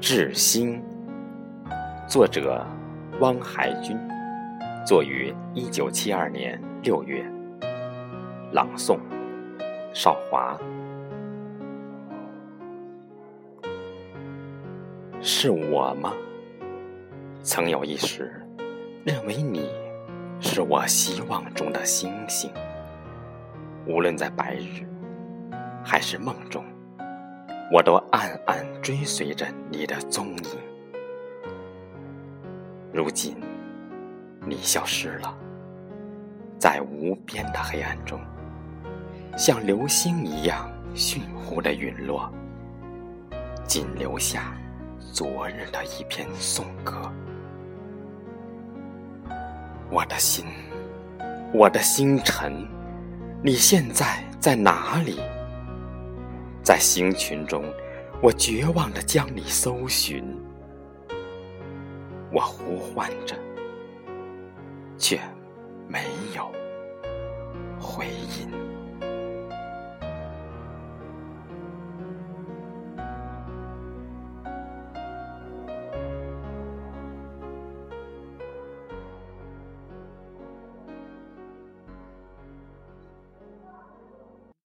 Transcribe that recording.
致星，作者汪海军，作于一九七二年六月。朗诵：少华。是我吗？曾有一时，认为你是我希望中的星星，无论在白日还是梦中。我都暗暗追随着你的踪影。如今，你消失了，在无边的黑暗中，像流星一样迅忽的陨落，仅留下昨日的一篇颂歌。我的心，我的星辰，你现在在哪里？在星群中，我绝望地将你搜寻，我呼唤着，却没有回音。